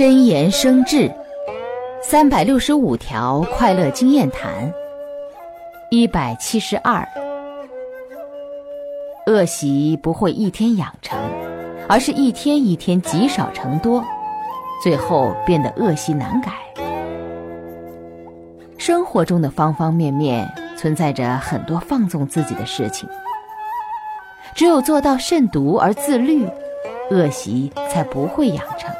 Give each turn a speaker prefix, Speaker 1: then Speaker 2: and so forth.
Speaker 1: 真言生智三百六十五条快乐经验谈一百七十二恶习不会一天养成而是一天一天积少成多最后变得恶习难改。生活中的方方面面存在着很多放纵自己的事情只有做到慎独而自律恶习才不会养成